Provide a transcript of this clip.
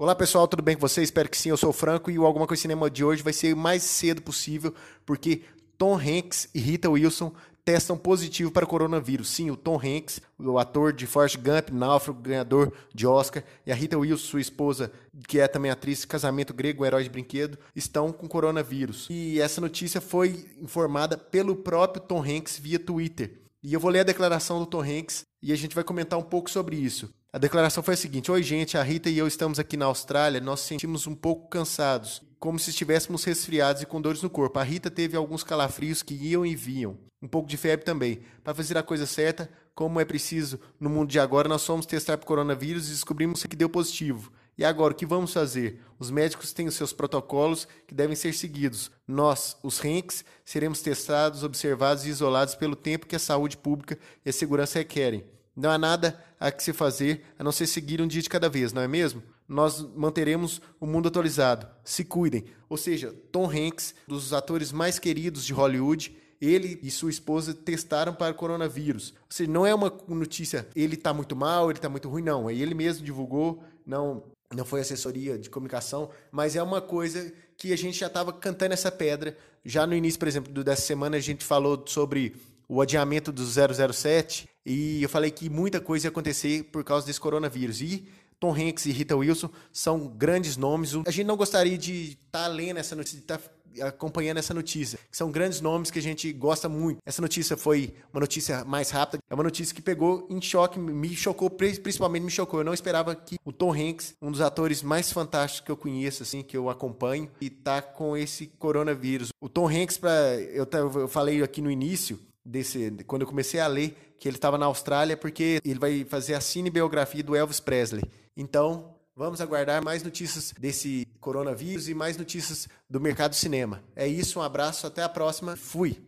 Olá pessoal, tudo bem com vocês? Espero que sim, eu sou o Franco e o Alguma Coisa Cinema de hoje vai ser o mais cedo possível, porque Tom Hanks e Rita Wilson testam positivo para coronavírus. Sim, o Tom Hanks, o ator de Forrest Gump, Náufrago, ganhador de Oscar, e a Rita Wilson, sua esposa, que é também atriz Casamento Grego, um herói de brinquedo, estão com coronavírus. E essa notícia foi informada pelo próprio Tom Hanks via Twitter. E eu vou ler a declaração do Tom Hanks e a gente vai comentar um pouco sobre isso. A declaração foi a seguinte: Oi, gente, a Rita e eu estamos aqui na Austrália, nós sentimos um pouco cansados, como se estivéssemos resfriados e com dores no corpo. A Rita teve alguns calafrios que iam e vinham, um pouco de febre também. Para fazer a coisa certa, como é preciso no mundo de agora, nós fomos testar para coronavírus e descobrimos que deu positivo. E agora, o que vamos fazer? Os médicos têm os seus protocolos que devem ser seguidos. Nós, os RENCs, seremos testados, observados e isolados pelo tempo que a saúde pública e a segurança requerem. Não há nada a que se fazer a não ser seguir um dia de cada vez, não é mesmo? Nós manteremos o mundo atualizado. Se cuidem. Ou seja, Tom Hanks, dos atores mais queridos de Hollywood, ele e sua esposa testaram para o coronavírus. Ou seja, não é uma notícia, ele está muito mal, ele está muito ruim, não. É ele mesmo divulgou, não, não foi assessoria de comunicação, mas é uma coisa que a gente já estava cantando essa pedra. Já no início, por exemplo, dessa semana, a gente falou sobre o adiamento do 007 e eu falei que muita coisa ia acontecer por causa desse coronavírus. E Tom Hanks e Rita Wilson são grandes nomes. A gente não gostaria de estar tá lendo essa notícia, de estar tá acompanhando essa notícia. São grandes nomes que a gente gosta muito. Essa notícia foi uma notícia mais rápida. É uma notícia que pegou em choque, me chocou, principalmente me chocou. Eu não esperava que o Tom Hanks, um dos atores mais fantásticos que eu conheço, assim, que eu acompanho, e tá com esse coronavírus. O Tom Hanks, para eu, eu falei aqui no início, desse, quando eu comecei a ler que ele estava na Austrália, porque ele vai fazer a cinebiografia do Elvis Presley. Então, vamos aguardar mais notícias desse coronavírus e mais notícias do mercado cinema. É isso, um abraço, até a próxima. Fui!